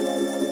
Música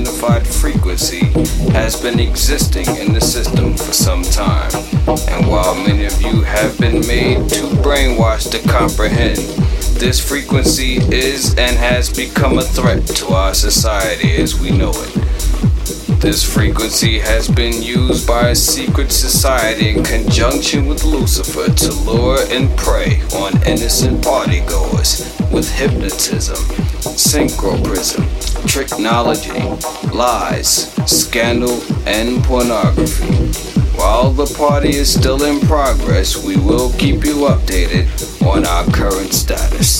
unidentified frequency has been existing in the system for some time. And while many of you have been made too brainwashed to comprehend, this frequency is and has become a threat to our society as we know it. This frequency has been used by a secret society in conjunction with Lucifer to lure and prey on innocent partygoers with hypnotism, synchroprism, technology, lies, scandal, and pornography. While the party is still in progress, we will keep you updated on our current status.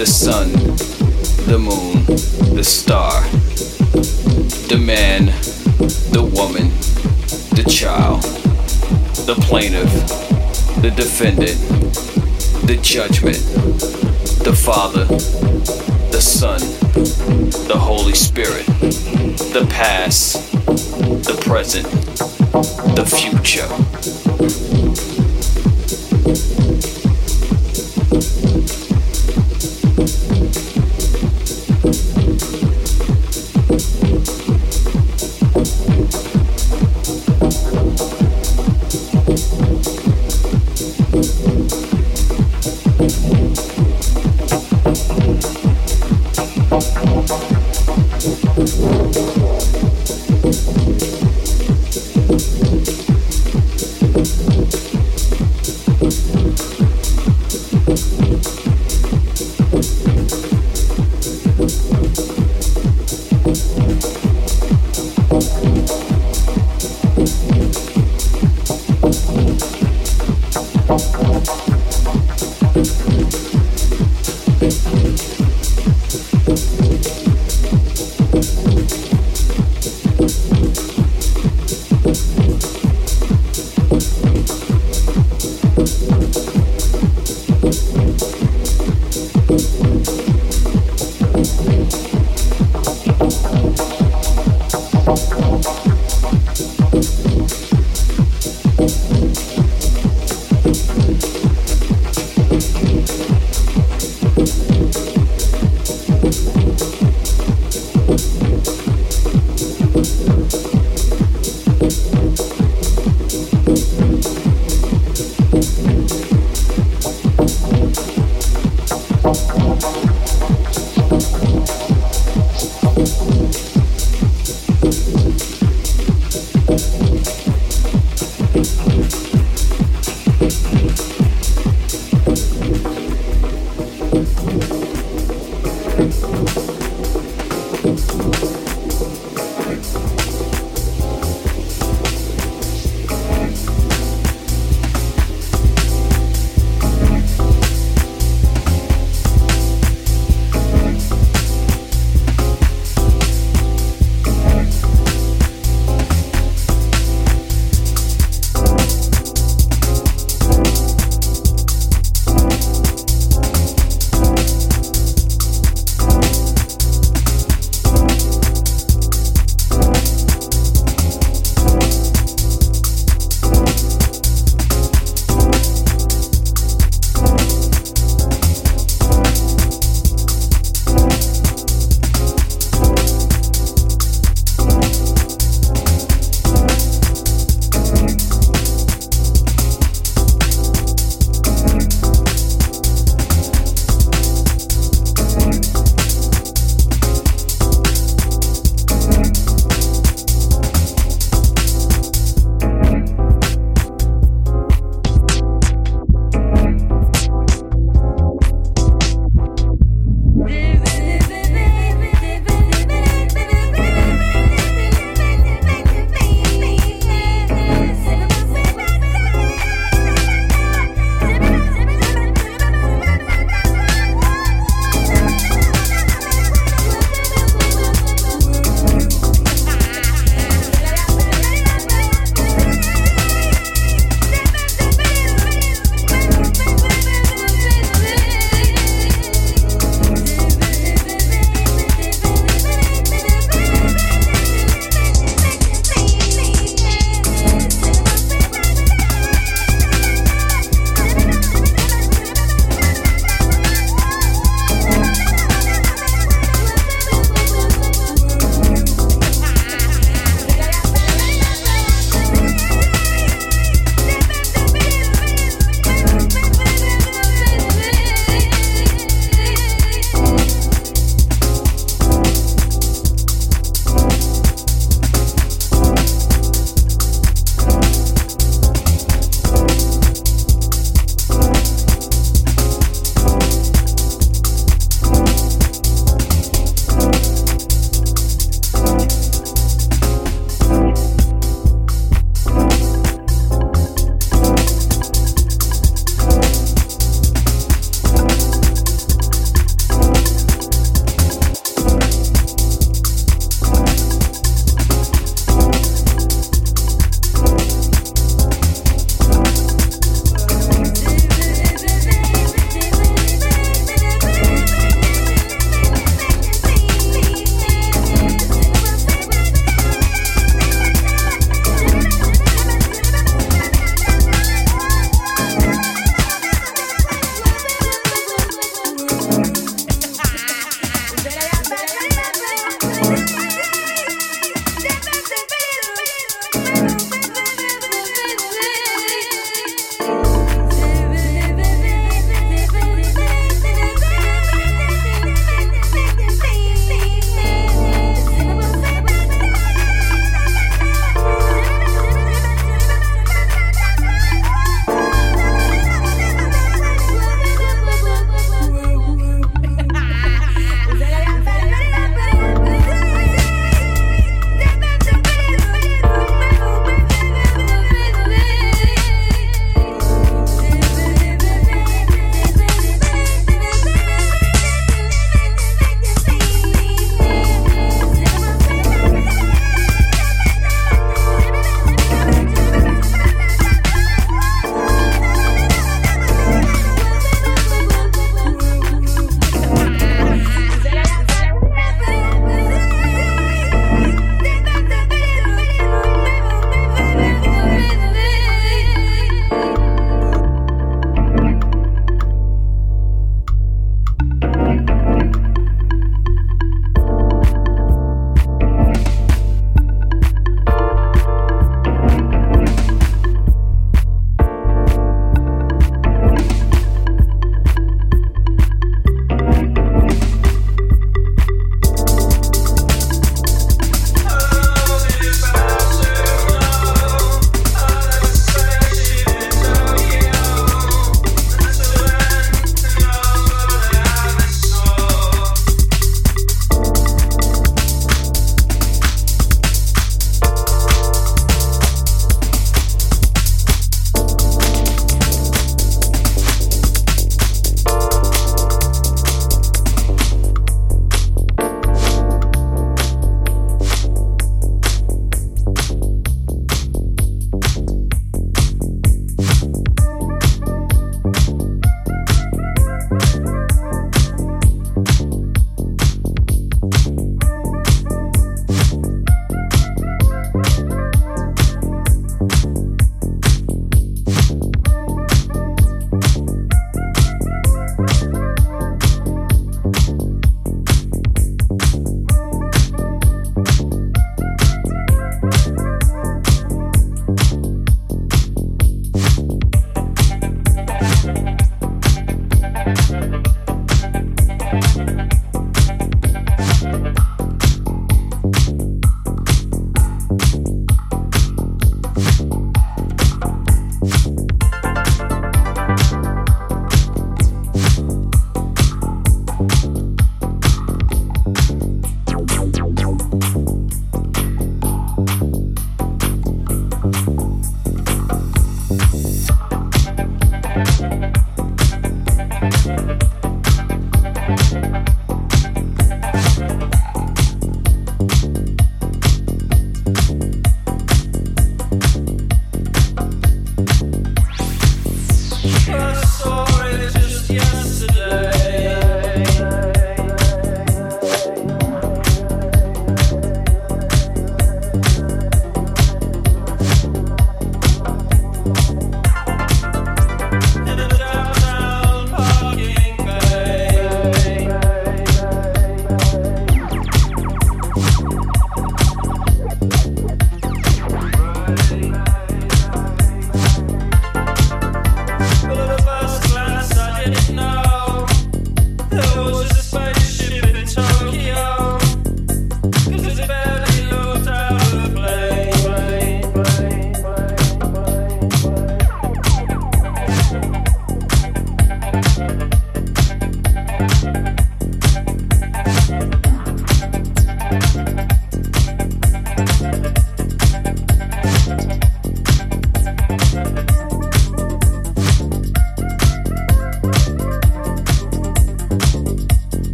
the sun, the moon, the star, the man, the woman, the child, the plaintiff, the defendant, the judgment, the Father, the Son, the Holy Spirit, the past, the present, the future.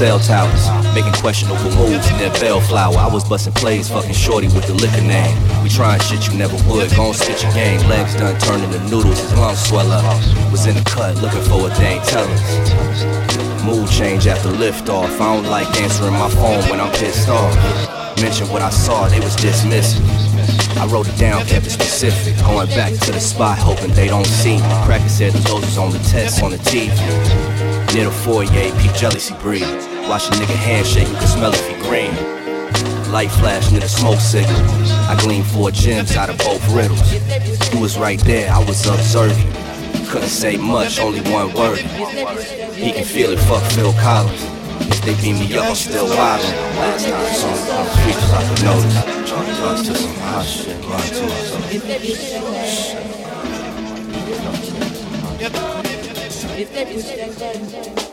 Cell towers, making questionable moves in that Bellflower. I was busting plays, fucking shorty with the liquor name. We trying shit you never would, gon' spit your game. Legs done turning to noodles, his lungs swell up. Was in the cut, looking for a dang tell us. Mood change after liftoff. I don't like answering my phone when I'm pissed off. Mention what I saw, they was dismissed. I wrote it down, kept it specific. Going back to the spot, hoping they don't see me. Practice said the doses on the test on the TV. Near the foyer, peep jealousy breathe. Watch a nigga handshake, you can smell if he green. Light flash near the smoke signal. I gleaned four gems out of both riddles. Who was right there? I was observing. Couldn't say much, only one word. He can feel it, fuck Phil Collins. If they beat me up, I'm still wildin'. Last time him, I'm speechless, I could notice. Drugs to some hot shit, run to us. jazz.